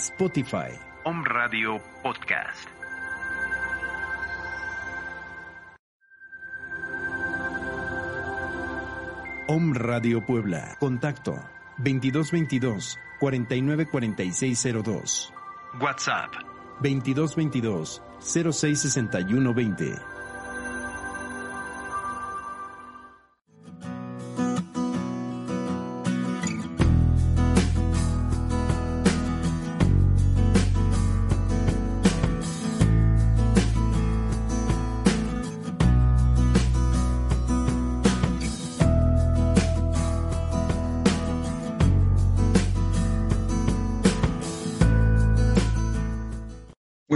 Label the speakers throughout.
Speaker 1: Spotify.
Speaker 2: Home Radio Podcast.
Speaker 1: Om Radio Puebla. Contacto 2222 494602.
Speaker 2: WhatsApp
Speaker 1: 2222 066120.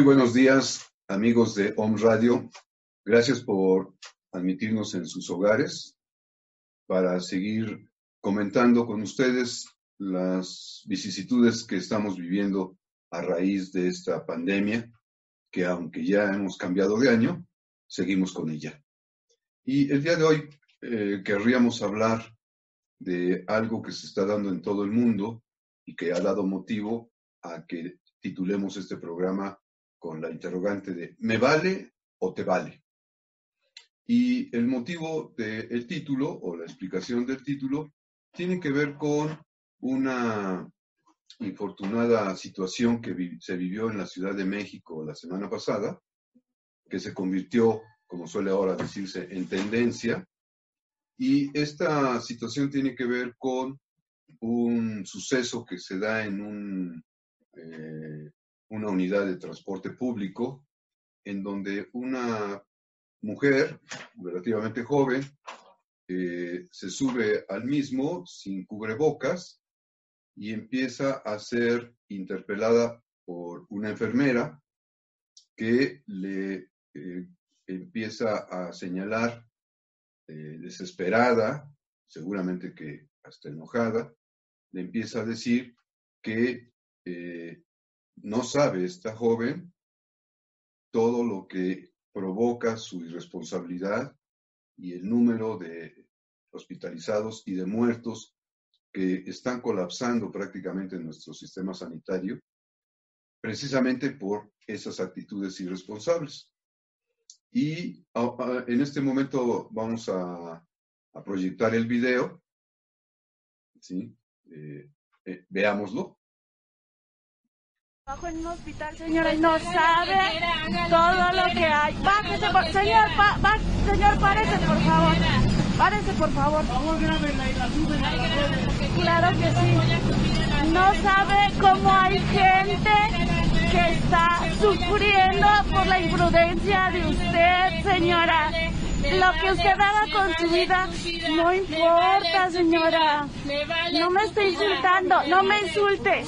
Speaker 3: Buenos días, amigos de Home Radio. Gracias por admitirnos en sus hogares para seguir comentando con ustedes las vicisitudes que estamos viviendo a raíz de esta pandemia, que aunque ya hemos cambiado de año, seguimos con ella. Y el día de hoy eh, querríamos hablar de algo que se está dando en todo el mundo y que ha dado motivo a que titulemos este programa con la interrogante de ¿me vale o te vale? Y el motivo del título o la explicación del título tiene que ver con una infortunada situación que se vivió en la Ciudad de México la semana pasada, que se convirtió, como suele ahora decirse, en tendencia. Y esta situación tiene que ver con un suceso que se da en un, eh, una unidad de transporte público, en donde una mujer relativamente joven eh, se sube al mismo sin cubrebocas y empieza a ser interpelada por una enfermera que le eh, empieza a señalar eh, desesperada, seguramente que hasta enojada, le empieza a decir que no sabe esta joven todo lo que provoca su irresponsabilidad y el número de hospitalizados y de muertos que están colapsando prácticamente en nuestro sistema sanitario, precisamente por esas actitudes irresponsables. Y a- a- en este momento vamos a, a proyectar el video. ¿sí? Eh, eh, veámoslo.
Speaker 4: Trabajo en un hospital, señora, y no sabe todo lo que hay. Bájese, por, señor, pa, señor, párese, por favor. Párese, por favor. Claro que sí. No sabe cómo hay gente que está sufriendo por la imprudencia de usted, señora. Lo que usted haga con su vida no importa, señora. No me esté insultando, no me insulte.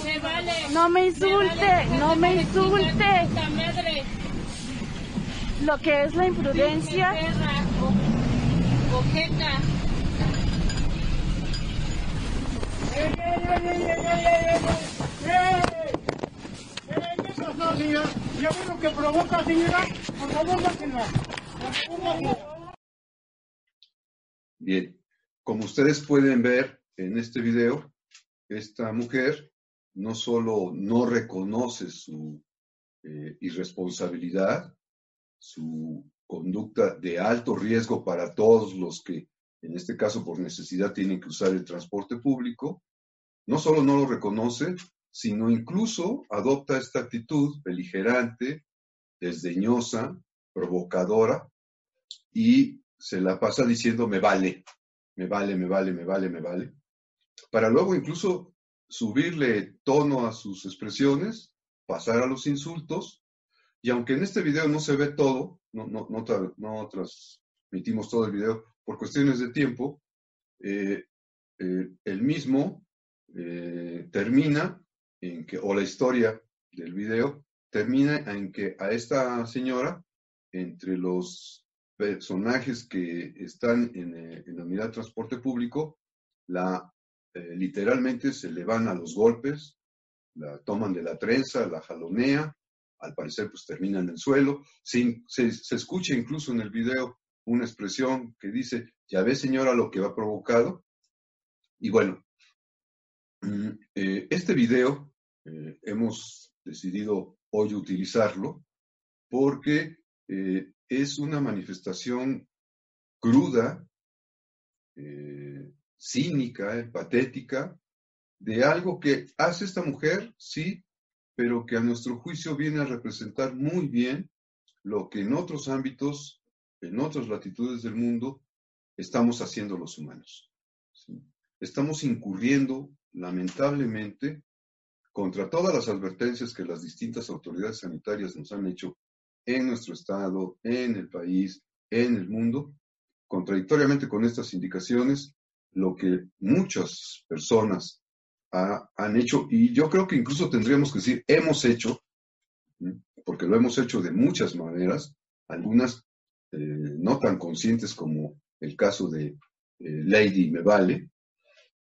Speaker 4: No me insulte, no me insulte. Lo que es la imprudencia.
Speaker 5: no, señor. Ya ve lo que provoca, señora. Por favor.
Speaker 3: Bien, como ustedes pueden ver en este video, esta mujer no solo no reconoce su eh, irresponsabilidad, su conducta de alto riesgo para todos los que, en este caso por necesidad, tienen que usar el transporte público, no solo no lo reconoce, sino incluso adopta esta actitud beligerante, desdeñosa, provocadora, y se la pasa diciendo me vale, me vale, me vale, me vale, me vale, para luego incluso subirle tono a sus expresiones, pasar a los insultos, y aunque en este video no se ve todo, no, no, no, no transmitimos todo el video por cuestiones de tiempo, eh, eh, el mismo eh, termina en que, o la historia del video termina en que a esta señora, entre los personajes que están en, eh, en la unidad de transporte público, la literalmente se le van a los golpes, la toman de la trenza, la jalonea, al parecer pues termina en el suelo, se, escucha incluso en el video una expresión que dice, ya ve señora lo que ha provocado. Y bueno, mm, eh, este video eh, hemos decidido hoy utilizarlo porque eh, es una manifestación cruda, cínica, patética, de algo que hace esta mujer, sí, pero que a nuestro juicio viene a representar muy bien lo que en otros ámbitos, en otras latitudes del mundo, estamos haciendo los humanos. Estamos incurriendo, lamentablemente, contra todas las advertencias que las distintas autoridades sanitarias nos han hecho en nuestro estado, en el país, en el mundo, contradictoriamente con estas indicaciones, lo que muchas personas han hecho, y yo creo que incluso tendríamos que decir, hemos hecho, porque lo hemos hecho de muchas maneras, algunas eh, no tan conscientes como el caso de eh, Lady Me Vale,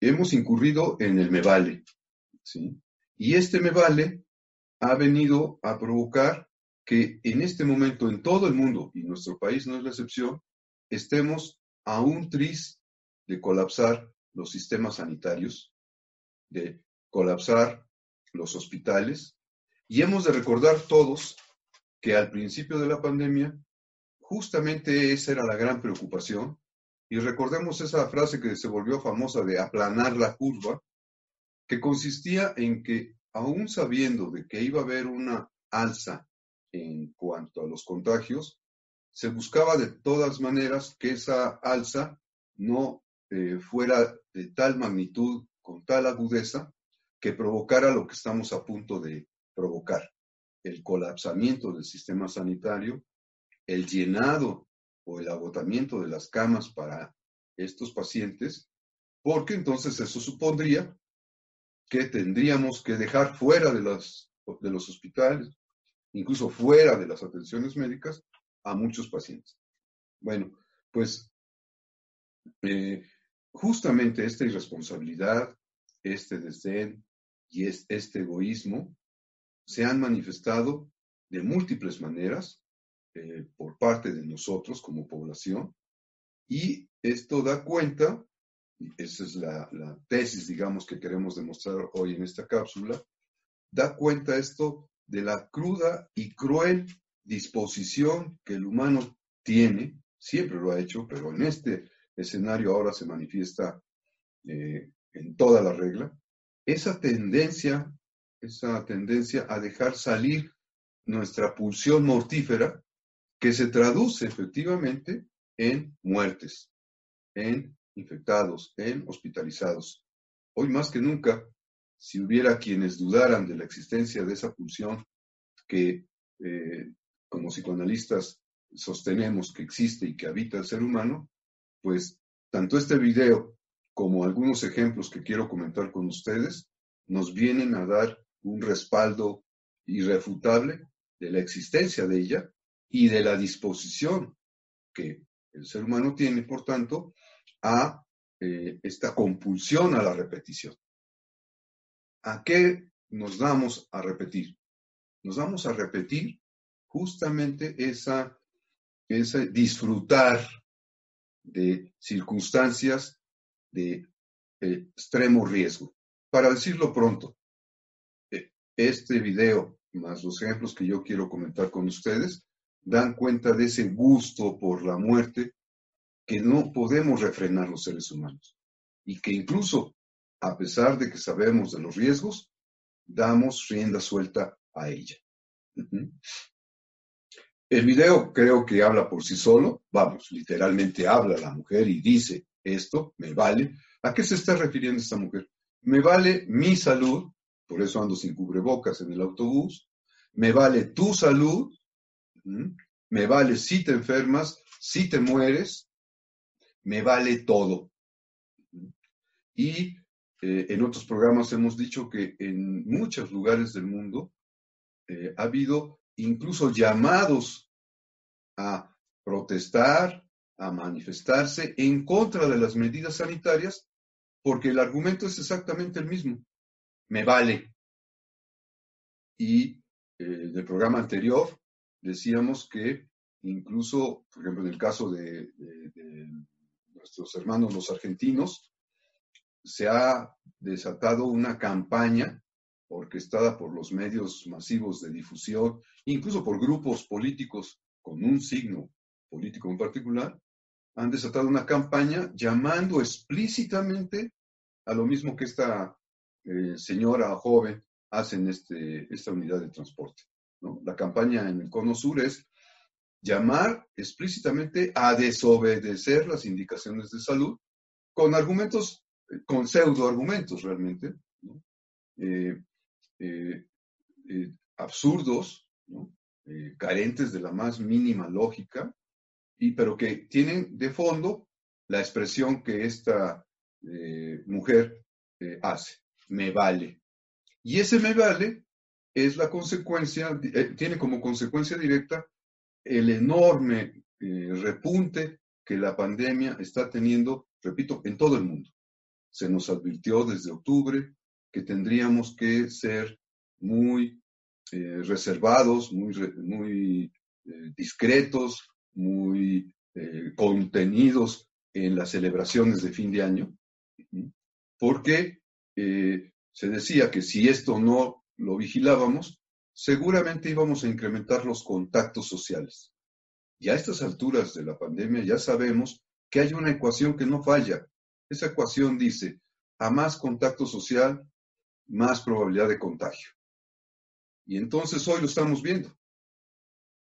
Speaker 3: hemos incurrido en el Me Vale. ¿sí? Y este Me Vale ha venido a provocar que en este momento en todo el mundo, y nuestro país no es la excepción, estemos a un tris de colapsar los sistemas sanitarios, de colapsar los hospitales. Y hemos de recordar todos que al principio de la pandemia justamente esa era la gran preocupación. Y recordemos esa frase que se volvió famosa de aplanar la curva, que consistía en que aún sabiendo de que iba a haber una alza en cuanto a los contagios, se buscaba de todas maneras que esa alza no eh, fuera de tal magnitud con tal agudeza que provocara lo que estamos a punto de provocar, el colapsamiento del sistema sanitario, el llenado o el agotamiento de las camas para estos pacientes, porque entonces eso supondría que tendríamos que dejar fuera de, las, de los hospitales, incluso fuera de las atenciones médicas, a muchos pacientes. Bueno, pues eh, justamente esta irresponsabilidad, este desdén y este egoísmo se han manifestado de múltiples maneras eh, por parte de nosotros como población y esto da cuenta, esa es la, la, tesis, digamos, que queremos demostrar hoy en esta cápsula, da cuenta esto de la cruda y cruel disposición que el humano tiene, siempre lo ha hecho, pero en este escenario ahora se manifiesta eh, en toda la regla, esa tendencia, esa tendencia a dejar salir nuestra pulsión mortífera, que se traduce efectivamente en muertes, en infectados, en hospitalizados. Hoy más que nunca, si hubiera quienes dudaran de la existencia de esa pulsión que eh, como psicoanalistas sostenemos que existe y que habita el ser humano, pues tanto este video como algunos ejemplos que quiero comentar con ustedes nos vienen a dar un respaldo irrefutable de la existencia de ella y de la disposición que el ser humano tiene, por tanto, a eh, esta compulsión a la repetición. ¿A qué nos damos a repetir? Nos damos a repetir justamente esa, ese disfrutar de circunstancias de eh, extremo riesgo. Para decirlo pronto, eh, este video más los ejemplos que yo quiero comentar con ustedes dan cuenta de ese gusto por la muerte que no podemos refrenar los seres humanos y que incluso a pesar de que sabemos de los riesgos, damos rienda suelta a ella. El video creo que habla por sí solo, vamos, literalmente habla la mujer y dice esto, me vale. ¿A qué se está refiriendo esta mujer? Me vale mi salud, por eso ando sin cubrebocas en el autobús, me vale tu salud, me vale si te enfermas, si te mueres, me vale todo. Y eh, en otros programas hemos dicho que en muchos lugares del mundo eh, ha habido incluso llamados a protestar, a manifestarse en contra de las medidas sanitarias, porque el argumento es exactamente el mismo. Me vale. Y eh, del programa anterior decíamos que incluso, por ejemplo, en el caso de nuestros hermanos los argentinos, se ha desatado una campaña orquestada por los medios masivos de difusión, incluso por grupos políticos con un signo político en particular, han desatado una campaña llamando explícitamente a lo mismo que esta eh, señora joven hace en este, esta unidad de transporte. La campaña en el Cono Sur es llamar explícitamente a desobedecer las indicaciones de salud con argumentos con pseudo argumentos realmente, eh, eh, eh, absurdos, carentes de la más mínima lógica, y, pero que tienen de fondo la expresión que esta mujer hace, me vale. Y ese me vale es la consecuencia, tiene como consecuencia directa el enorme repunte que la pandemia está teniendo, repito, en todo el mundo se nos advirtió desde octubre que tendríamos que ser muy eh, reservados, muy, eh, discretos, muy eh, contenidos en las celebraciones de fin de año, porque se decía que si esto no lo vigilábamos, seguramente íbamos a incrementar los contactos sociales. Y a estas alturas de la pandemia ya sabemos que hay una ecuación que no falla, esa ecuación dice, a más contacto social, más probabilidad de contagio. Y entonces hoy lo estamos viendo.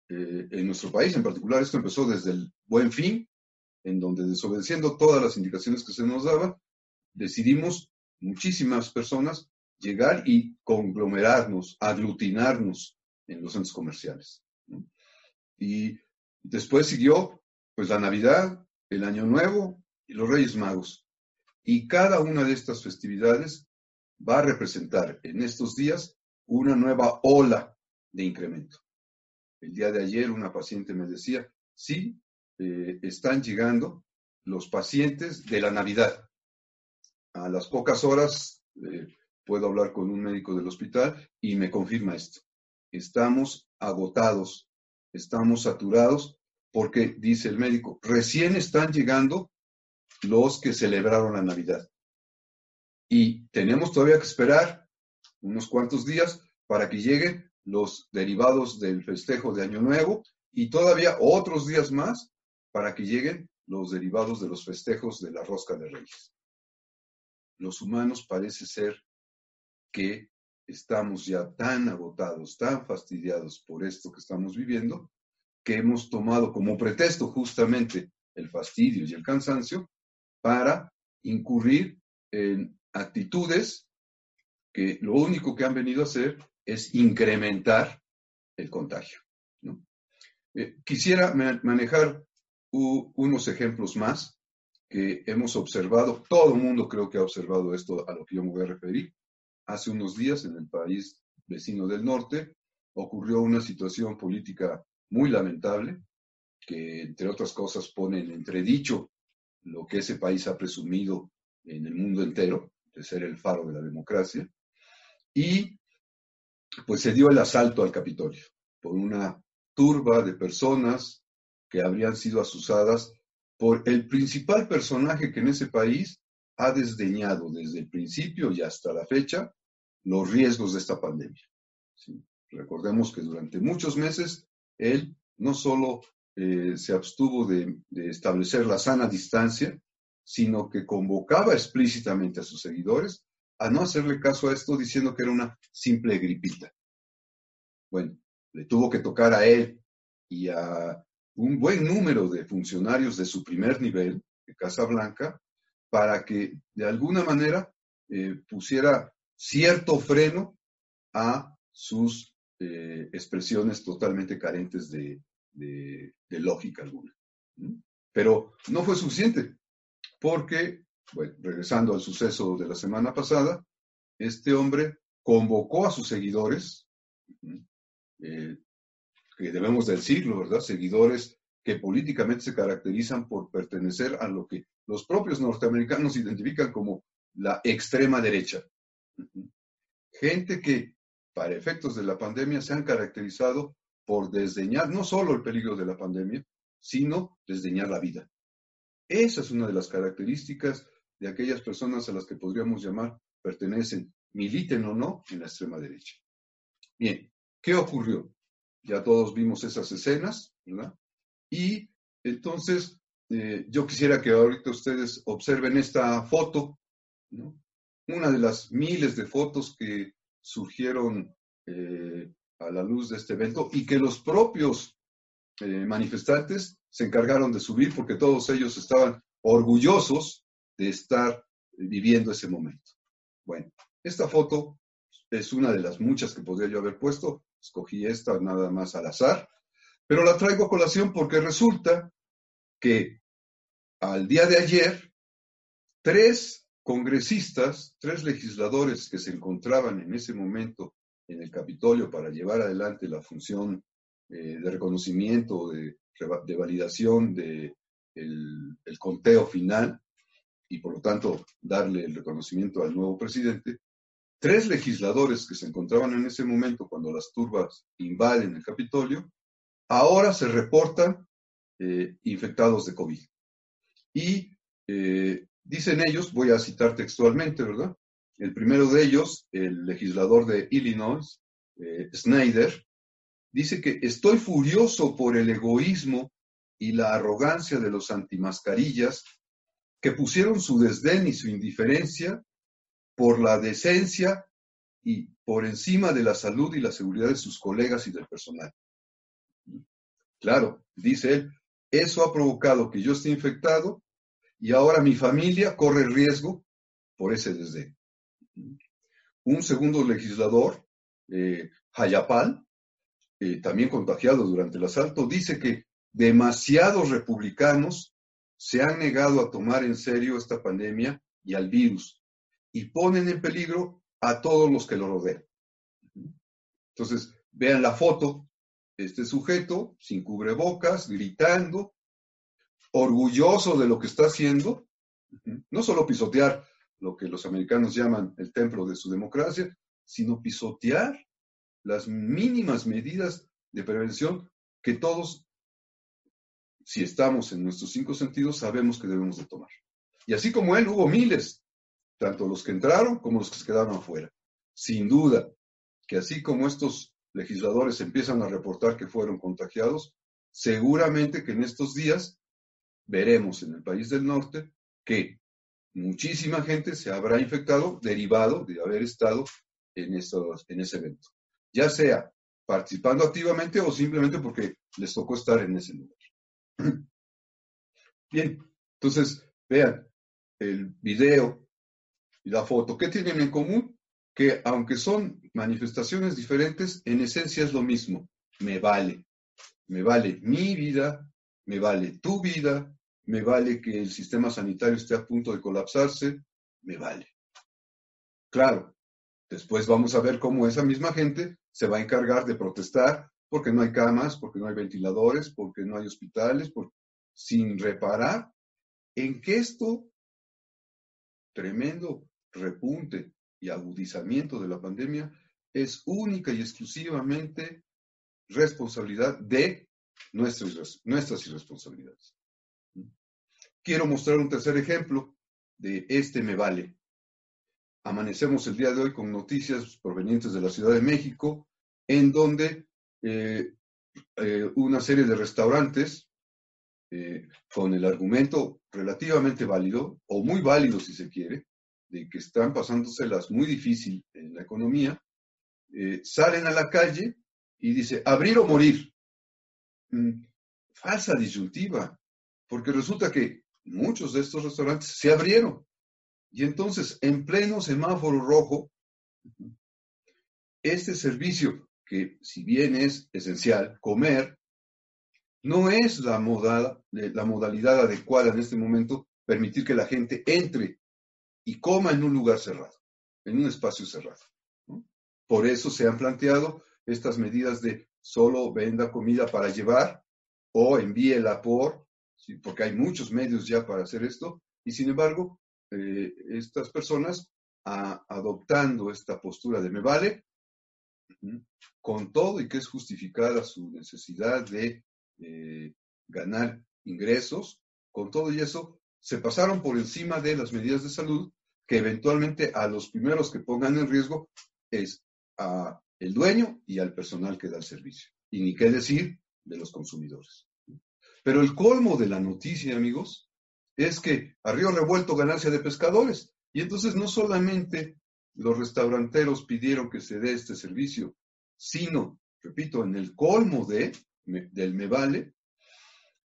Speaker 3: Eh, en nuestro país en particular, esto empezó desde el buen fin, en donde desobedeciendo todas las indicaciones que se nos daban, decidimos muchísimas personas llegar y conglomerarnos, aglutinarnos en los centros comerciales. Y después siguió pues la Navidad, el Año Nuevo y los Reyes Magos. Y cada una de estas festividades va a representar en estos días una nueva ola de incremento. El día de ayer una paciente me decía, sí, eh, están llegando los pacientes de la Navidad. A las pocas horas eh, puedo hablar con un médico del hospital y me confirma esto. Estamos agotados, estamos saturados porque, dice el médico, recién están llegando los que celebraron la Navidad. Y tenemos todavía que esperar unos cuantos días para que lleguen los derivados del festejo de Año Nuevo y todavía otros días más para que lleguen los derivados de los festejos de la Rosca de Reyes. Los humanos parece ser que estamos ya tan agotados, tan fastidiados por esto que estamos viviendo, que hemos tomado como pretexto justamente el fastidio y el cansancio para incurrir en actitudes que lo único que han venido a hacer es incrementar el contagio. Eh, quisiera manejar unos ejemplos más que hemos observado. Todo el mundo creo que ha observado esto a lo que yo me voy a referir. Hace unos días en el país vecino del norte ocurrió una situación política muy lamentable que, entre otras cosas, pone en entredicho lo que ese país ha presumido en el mundo entero, de ser el faro de la democracia, y pues se dio el asalto al Capitolio por una turba de personas que habrían sido asusadas por el principal personaje que en ese país ha desdeñado desde el principio y hasta la fecha los riesgos de esta pandemia. Recordemos que durante muchos meses él no solo eh, se abstuvo de, establecer la sana distancia, sino que convocaba explícitamente a sus seguidores a no hacerle caso a esto diciendo que era una simple gripita. Bueno, le tuvo que tocar a él y a un buen número de funcionarios de su primer nivel, de Casa Blanca, para que de alguna manera eh, pusiera cierto freno a sus eh, expresiones totalmente carentes de, de, lógica alguna. Pero no fue suficiente, porque Bueno, regresando al suceso de la semana pasada, este hombre convocó a sus seguidores, eh, que debemos decirlo, ¿verdad? Seguidores que políticamente se caracterizan por pertenecer a lo que los propios norteamericanos identifican como la extrema derecha. Gente que, para efectos de la pandemia, se han caracterizado por desdeñar no solo el peligro de la pandemia, sino desdeñar la vida. Esa es una de las características de aquellas personas a las que podríamos llamar pertenecen, militen o no, en la extrema derecha. Bien, ¿qué ocurrió? Ya todos vimos esas escenas, ¿verdad? Y entonces eh, yo quisiera que ahorita ustedes observen esta foto, ¿no? una de las miles de fotos que surgieron eh, a la luz de este evento y que los propios eh, manifestantes se encargaron de subir porque todos ellos estaban orgullosos de estar viviendo ese momento. Bueno, esta foto es una de las muchas que podría yo haber puesto, escogí esta nada más al azar, pero la traigo a colación porque resulta que al día de ayer, tres congresistas, tres legisladores que se encontraban en ese momento en el Capitolio para llevar adelante la función eh, de reconocimiento, de, de validación del de el conteo final y por lo tanto darle el reconocimiento al nuevo presidente, tres legisladores que se encontraban en ese momento cuando las turbas invaden el Capitolio, ahora se reportan eh, infectados de COVID. Y eh, dicen ellos, voy a citar textualmente, ¿verdad? El primero de ellos, el legislador de Illinois, eh, Snyder, dice que estoy furioso por el egoísmo y la arrogancia de los antimascarillas que pusieron su desdén y su indiferencia por la decencia y por encima de la salud y la seguridad de sus colegas y del personal. Claro, dice él, eso ha provocado que yo esté infectado y ahora mi familia corre riesgo por ese desdén. Un segundo legislador, eh, Hayapal, eh, también contagiado durante el asalto, dice que demasiados republicanos se han negado a tomar en serio esta pandemia y al virus y ponen en peligro a todos los que lo rodean. Entonces, vean la foto, este sujeto sin cubrebocas, gritando, orgulloso de lo que está haciendo, no solo pisotear lo que los americanos llaman el templo de su democracia, sino pisotear las mínimas medidas de prevención que todos si estamos en nuestros cinco sentidos, sabemos que debemos de tomar. Y así como él, hubo miles, tanto los que entraron como los que se quedaron afuera. Sin duda que así como estos legisladores empiezan a reportar que fueron contagiados, seguramente que en estos días veremos en el país del norte que muchísima gente se habrá infectado derivado de haber estado en, estos, en ese evento, ya sea participando activamente o simplemente porque les tocó estar en ese lugar. Bien, entonces, vean el video y la foto. ¿Qué tienen en común? Que aunque son manifestaciones diferentes, en esencia es lo mismo. Me vale. Me vale mi vida, me vale tu vida, me vale que el sistema sanitario esté a punto de colapsarse, me vale. Claro, después vamos a ver cómo esa misma gente se va a encargar de protestar porque no hay camas, porque no hay ventiladores, porque no hay hospitales, sin reparar en que esto tremendo repunte y agudizamiento de la pandemia es única y exclusivamente responsabilidad de nuestras, nuestras irresponsabilidades. Quiero mostrar un tercer ejemplo de este me vale. Amanecemos el día de hoy con noticias provenientes de la Ciudad de México, en donde eh, eh, una serie de restaurantes eh, con el argumento relativamente válido, o muy válido si se quiere, de que están pasándoselas muy difícil en la economía, salen a la calle y dice, abrir o morir. Mm, falsa disyuntiva, porque resulta que muchos de estos restaurantes se abrieron. Y entonces, en pleno semáforo rojo, este servicio que si bien es esencial, comer no es la, la modalidad adecuada en este momento permitir que la gente entre y coma en un lugar cerrado, en un espacio cerrado. Por eso se han planteado estas medidas de solo venda comida para llevar o envíela por, porque hay muchos medios ya para hacer esto, y sin embargo, eh, estas personas adoptando esta postura de me vale, con todo y que es justificada su necesidad de eh, ganar ingresos, con todo y eso, se pasaron por encima de las medidas de salud que eventualmente a los primeros que pongan en riesgo es a el dueño y al personal que da el servicio. Y ni qué decir de los consumidores. Pero el colmo de la noticia, amigos, es que a río revuelto ganancia de pescadores. Y entonces no solamente los restauranteros pidieron que se dé este servicio, sino, repito, en el colmo de, del Me Vale,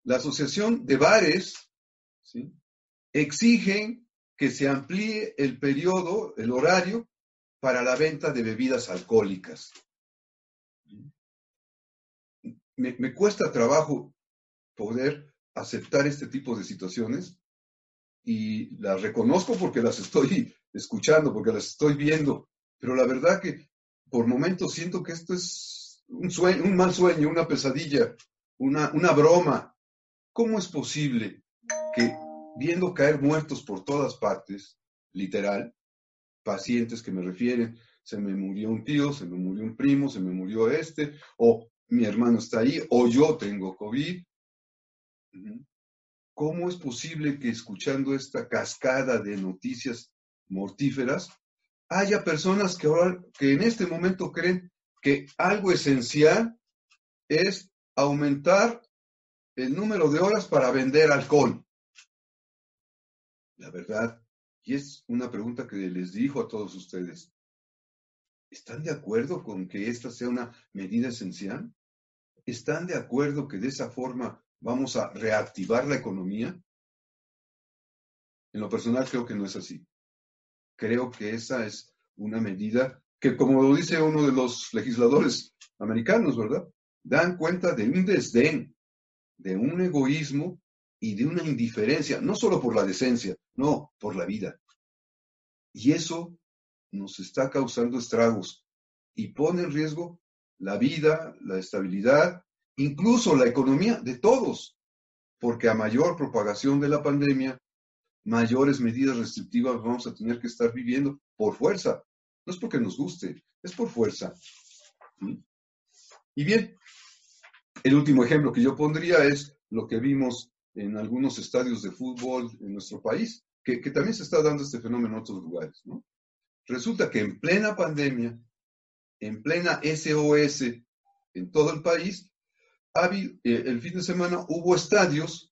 Speaker 3: la Asociación de Bares ¿sí? exigen que se amplíe el periodo, el horario para la venta de bebidas alcohólicas. Me, me cuesta trabajo poder aceptar este tipo de situaciones y las reconozco porque las estoy escuchando, porque las estoy viendo, pero la verdad que por momentos siento que esto es un sueño, un mal sueño, una pesadilla, una, una broma. ¿Cómo es posible que viendo caer muertos por todas partes, literal, pacientes que me refieren, se me murió un tío, se me murió un primo, se me murió este, o mi hermano está ahí, o yo tengo COVID. ¿Cómo es posible que escuchando esta cascada de noticias mortíferas, haya personas que ahora, que en este momento creen que algo esencial es aumentar el número de horas para vender alcohol? La verdad, y es una pregunta que les dijo a todos ustedes, ¿están de acuerdo con que esta sea una medida esencial? ¿Están de acuerdo que de esa forma vamos a reactivar la economía? En lo personal creo que no es así. Creo que esa es una medida que, como lo dice uno de los legisladores americanos, ¿verdad? Dan cuenta de un desdén, de un egoísmo y de una indiferencia, no solo por la decencia, no, por la vida. Y eso nos está causando estragos y pone en riesgo la vida, la estabilidad incluso la economía de todos, porque a mayor propagación de la pandemia, mayores medidas restrictivas vamos a tener que estar viviendo por fuerza. No es porque nos guste, es por fuerza. Y bien, el último ejemplo que yo pondría es lo que vimos en algunos estadios de fútbol en nuestro país, que, también se está dando este fenómeno en otros lugares. Resulta que en plena pandemia, en plena SOS en todo el país, el fin de semana hubo estadios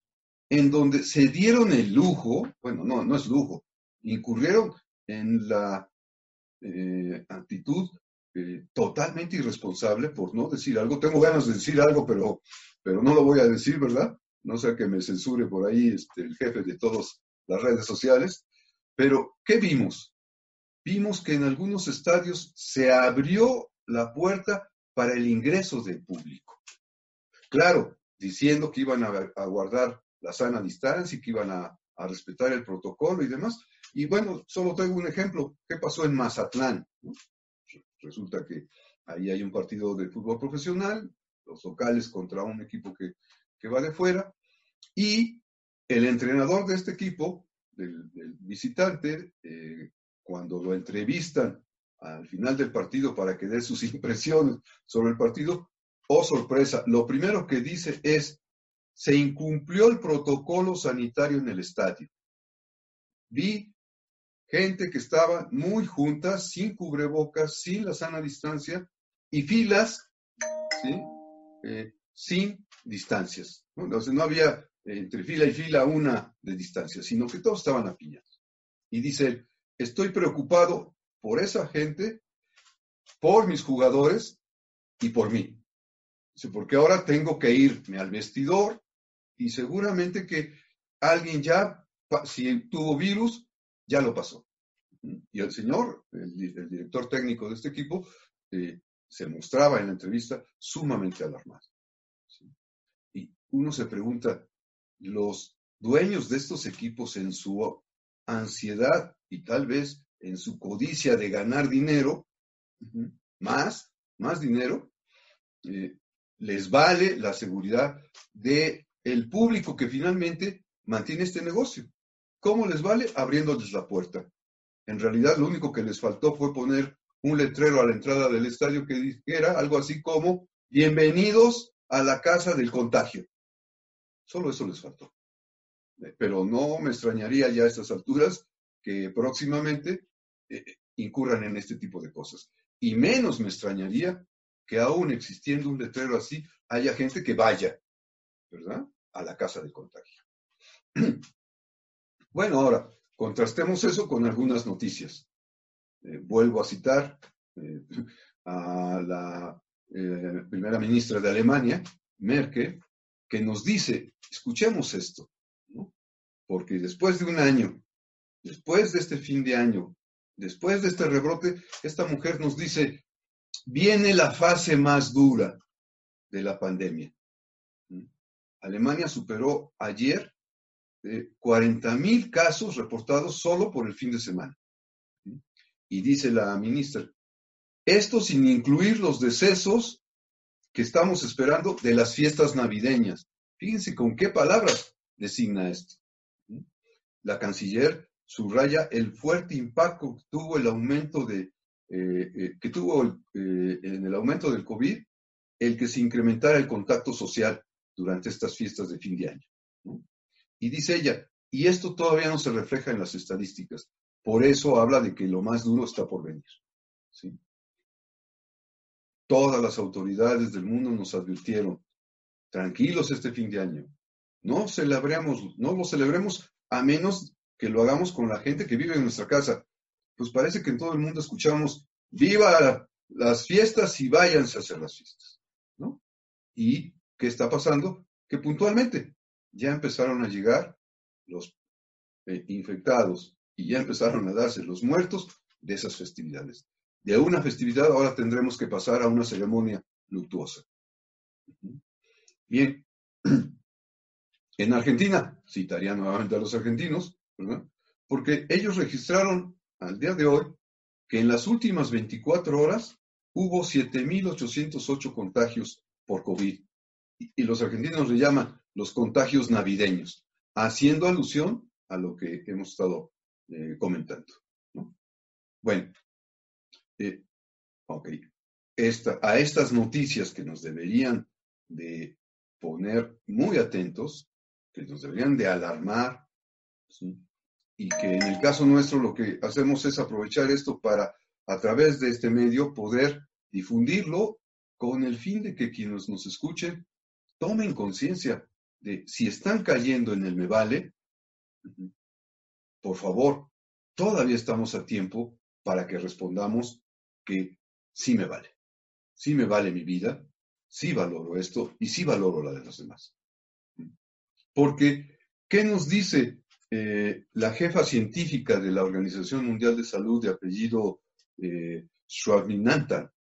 Speaker 3: en donde se dieron el lujo, bueno, no, no es lujo, incurrieron en la eh, actitud eh, totalmente irresponsable, por no decir algo. Tengo ganas de decir algo, pero, pero no lo voy a decir, ¿verdad? No sé que me censure por ahí este, el jefe de todas las redes sociales. Pero, ¿qué vimos? Vimos que en algunos estadios se abrió la puerta para el ingreso del público. Claro, diciendo que iban a, guardar la sana distancia y que iban a, respetar el protocolo y demás. Y bueno, solo tengo un ejemplo. ¿Qué pasó en Mazatlán? Resulta que ahí hay un partido de fútbol profesional, los locales contra un equipo que, va de fuera, y el entrenador de este equipo, del, visitante, eh, cuando lo entrevistan al final del partido para que dé sus impresiones sobre el partido, oh sorpresa, lo primero que dice es, se incumplió el protocolo sanitario en el estadio. Vi gente que estaba muy juntas, sin cubrebocas, sin la sana distancia y filas eh, sin distancias. Entonces no había eh, entre fila y fila una de distancia, sino que todos estaban a piñas. Y dice, estoy preocupado por esa gente, por mis jugadores y por mí porque ahora tengo que irme al vestidor y seguramente que alguien ya, si tuvo virus, ya lo pasó. Y el señor, el, director técnico de este equipo, eh, se mostraba en la entrevista sumamente alarmado. Y uno se pregunta, los dueños de estos equipos en su ansiedad y tal vez en su codicia de ganar dinero, más, más dinero, eh, les vale la seguridad de el público que finalmente mantiene este negocio. ¿Cómo les vale? Abriéndoles la puerta. En realidad lo único que les faltó fue poner un letrero a la entrada del estadio que dijera algo así como bienvenidos a la casa del contagio. Solo eso les faltó. Pero no me extrañaría ya a estas alturas que próximamente eh, incurran en este tipo de cosas. Y menos me extrañaría que aún existiendo un letrero así, haya gente que vaya, ¿verdad? A la casa del contagio. Bueno, ahora, contrastemos eso con algunas noticias. Eh, vuelvo a citar eh, a la eh, primera ministra de Alemania, Merkel, que nos dice, escuchemos esto, porque después de un año, después de este fin de año, después de este rebrote, esta mujer nos dice, viene la fase más dura de la pandemia. Alemania superó ayer 40 mil casos reportados solo por el fin de semana. Y dice la ministra, esto sin incluir los decesos que estamos esperando de las fiestas navideñas. Fíjense con qué palabras designa esto. La canciller subraya el fuerte impacto que tuvo el aumento de eh, eh, que tuvo eh, en el aumento del COVID el que se incrementara el contacto social durante estas fiestas de fin de año. Y dice ella, y esto todavía no se refleja en las estadísticas. Por eso habla de que lo más duro está por venir. ¿sí? Todas las autoridades del mundo nos advirtieron, tranquilos este fin de año, no celebremos, no lo celebremos a menos que lo hagamos con la gente que vive en nuestra casa. Pues parece que en todo el mundo escuchamos, viva las fiestas y váyanse a hacer las fiestas. ¿no? ¿Y qué está pasando? Que puntualmente ya empezaron a llegar los eh, infectados y ya empezaron a darse los muertos de esas festividades. De una festividad ahora tendremos que pasar a una ceremonia luctuosa. Bien, en Argentina, citaría nuevamente a los argentinos, porque ellos registraron al día de hoy que en las últimas 24 horas hubo 7.808 contagios por COVID. Y los argentinos le llaman los contagios navideños, haciendo alusión a lo que hemos estado eh, comentando. Bueno, eh, a estas noticias que nos deberían de poner muy atentos, que nos deberían de alarmar, y que en el caso nuestro lo que hacemos es aprovechar esto para, a través de este medio, poder difundirlo con el fin de que quienes nos escuchen tomen conciencia de si están cayendo en el me vale, por favor, todavía estamos a tiempo para que respondamos que sí me vale. Sí me vale mi vida, sí valoro esto y sí valoro la de los demás. Porque, ¿qué nos dice eh, la jefa científica de la Organización Mundial de Salud de apellido eh?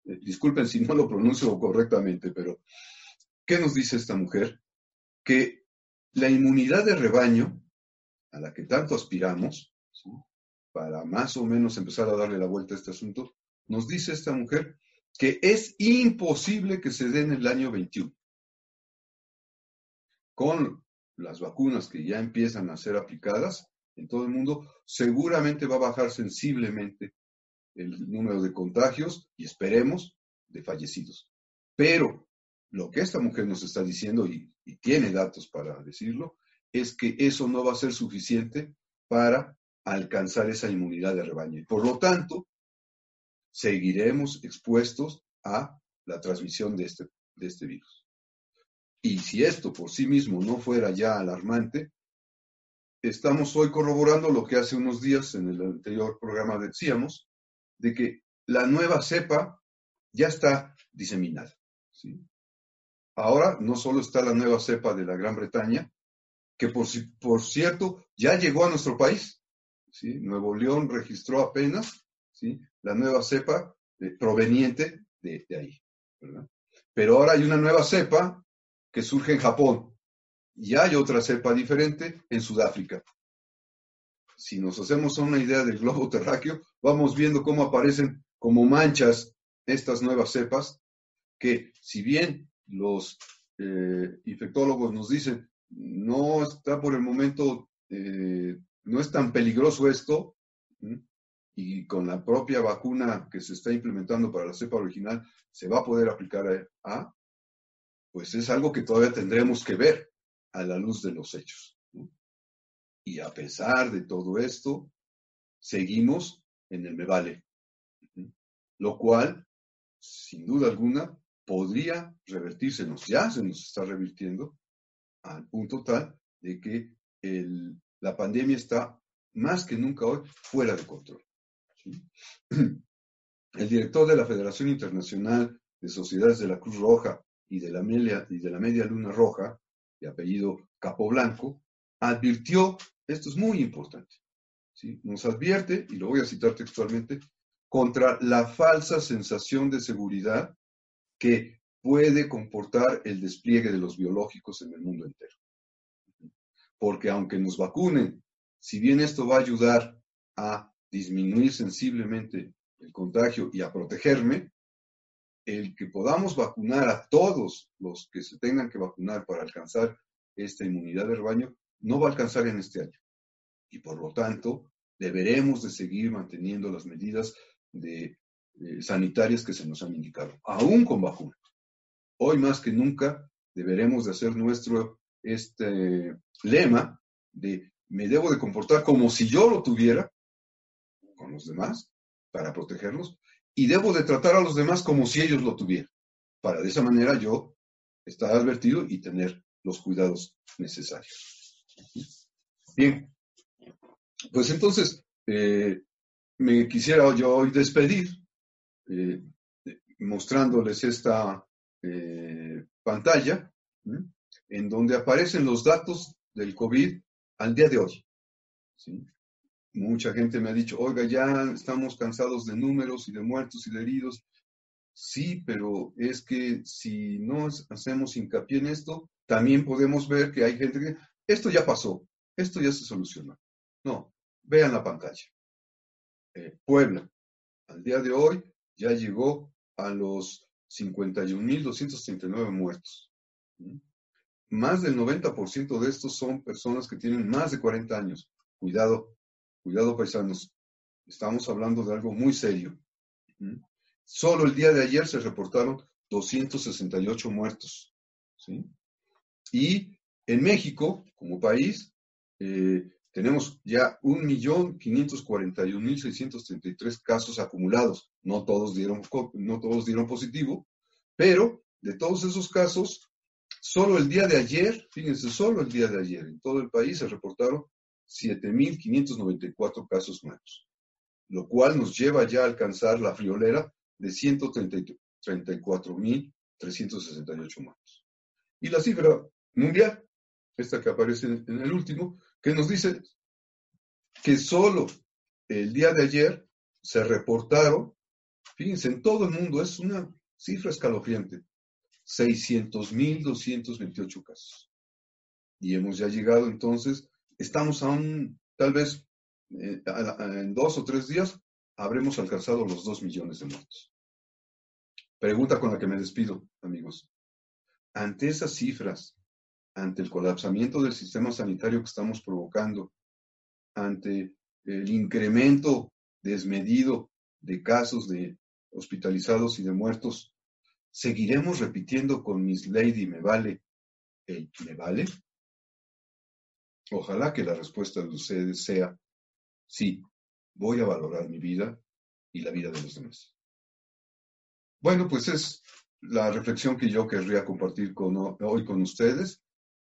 Speaker 3: Eh, disculpen si no lo pronuncio correctamente, pero ¿qué nos dice esta mujer? que la inmunidad de rebaño, a la que tanto aspiramos, para más o menos empezar a darle la vuelta a este asunto, nos dice esta mujer que es imposible que se dé en el año 21. Con las vacunas que ya empiezan a ser aplicadas en todo el mundo, seguramente va a bajar sensiblemente el número de contagios y esperemos de fallecidos. Pero lo que esta mujer nos está diciendo, y, tiene datos para decirlo, es que eso no va a ser suficiente para alcanzar esa inmunidad de rebaño. Y por lo tanto, seguiremos expuestos a la transmisión de este, de este virus. Y si esto por sí mismo no fuera ya alarmante, estamos hoy corroborando lo que hace unos días en el anterior programa decíamos, de que la nueva cepa ya está diseminada. Ahora no solo está la nueva cepa de la Gran Bretaña, que por, por cierto ya llegó a nuestro país. ¿sí? Nuevo León registró apenas ¿sí? la nueva cepa proveniente de, ahí. Pero ahora hay una nueva cepa que surge en Japón y hay otra cepa diferente en Sudáfrica. si nos hacemos una idea del globo terráqueo, vamos viendo cómo aparecen como manchas estas nuevas cepas, que si bien los eh, infectólogos nos dicen, no está por el momento, eh, no es tan peligroso esto, y con la propia vacuna que se está implementando para la cepa original se va a poder aplicar a, pues es algo que todavía tendremos que ver a la luz de los hechos. Y a pesar de todo esto, seguimos en el me vale, lo cual, sin duda alguna, podría revertírsenos, ya se nos está revirtiendo al punto tal de que la pandemia está más que nunca hoy fuera de control. El director de la Federación Internacional de Sociedades de la Cruz Roja y de la Media, y de la Media Luna Roja, de apellido Capoblanco, advirtió, esto es muy importante, ¿sí? nos advierte, y lo voy a citar textualmente, contra la falsa sensación de seguridad que puede comportar el despliegue de los biológicos en el mundo entero. Porque aunque nos vacunen, si bien esto va a ayudar a disminuir sensiblemente el contagio y a protegerme, el que podamos vacunar a todos los que se tengan que vacunar para alcanzar esta inmunidad de rebaño no va a alcanzar en este año. Y por lo tanto, deberemos de seguir manteniendo las medidas de, eh, sanitarias que se nos han indicado, aún con vacuna. Hoy más que nunca deberemos de hacer nuestro este lema de me debo de comportar como si yo lo tuviera con los demás para protegerlos y debo de tratar a los demás como si ellos lo tuvieran, para de esa manera yo estar advertido y tener los cuidados necesarios. Bien, pues entonces eh, me quisiera yo hoy despedir eh, mostrándoles esta eh, pantalla en donde aparecen los datos del COVID al día de hoy. ¿sí? Mucha gente me ha dicho, oiga, ya estamos cansados de números y de muertos y de heridos. Sí, pero es que si no hacemos hincapié en esto, también podemos ver que hay gente que, esto ya pasó, esto ya se solucionó. No, vean la pantalla. Eh, Puebla, al día de hoy, ya llegó a los 51.239 muertos. Más del 90% de estos son personas que tienen más de 40 años. Cuidado, Cuidado, paisanos, estamos hablando de algo muy serio. Solo el día de ayer se reportaron 268 muertos. Y en México, como país, eh, tenemos ya 1.541.633 casos acumulados. No todos, dieron, no todos dieron positivo, pero de todos esos casos, solo el día de ayer, fíjense, solo el día de ayer, en todo el país se reportaron 7.594 casos nuevos, lo cual nos lleva ya a alcanzar la friolera de 134.368 muertos. Y la cifra mundial, esta que aparece en el último, que nos dice que solo el día de ayer se reportaron, fíjense, en todo el mundo es una cifra escalofriante, 600.228 casos. Y hemos ya llegado entonces estamos aún, tal vez eh, en dos o tres días, habremos alcanzado los dos millones de muertos. Pregunta con la que me despido, amigos. Ante esas cifras, ante el colapsamiento del sistema sanitario que estamos provocando, ante el incremento desmedido de casos de hospitalizados y de muertos, ¿seguiremos repitiendo con Miss Lady me vale el me vale? Ojalá que la respuesta de ustedes sea, sí, voy a valorar mi vida y la vida de los demás. Bueno, pues es la reflexión que yo querría compartir hoy con ustedes.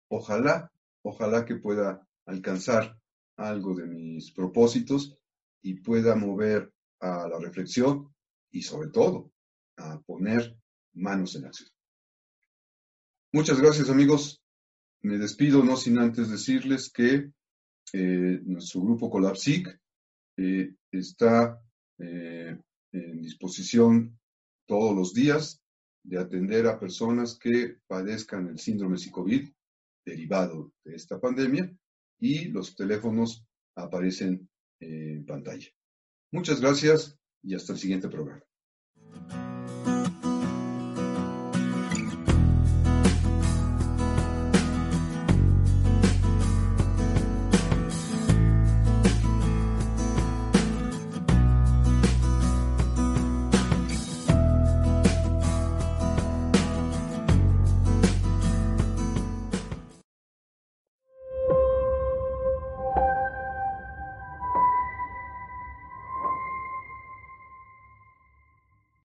Speaker 3: Ojalá, ojalá que pueda alcanzar algo de mis propósitos y pueda mover a la reflexión y sobre todo a poner manos en acción. Muchas gracias amigos. Me despido no sin antes decirles que eh, nuestro grupo Colapsic eh, está eh, en disposición todos los días de atender a personas que padezcan el síndrome psicovid derivado de esta pandemia y los teléfonos aparecen en pantalla. Muchas gracias y hasta el siguiente programa.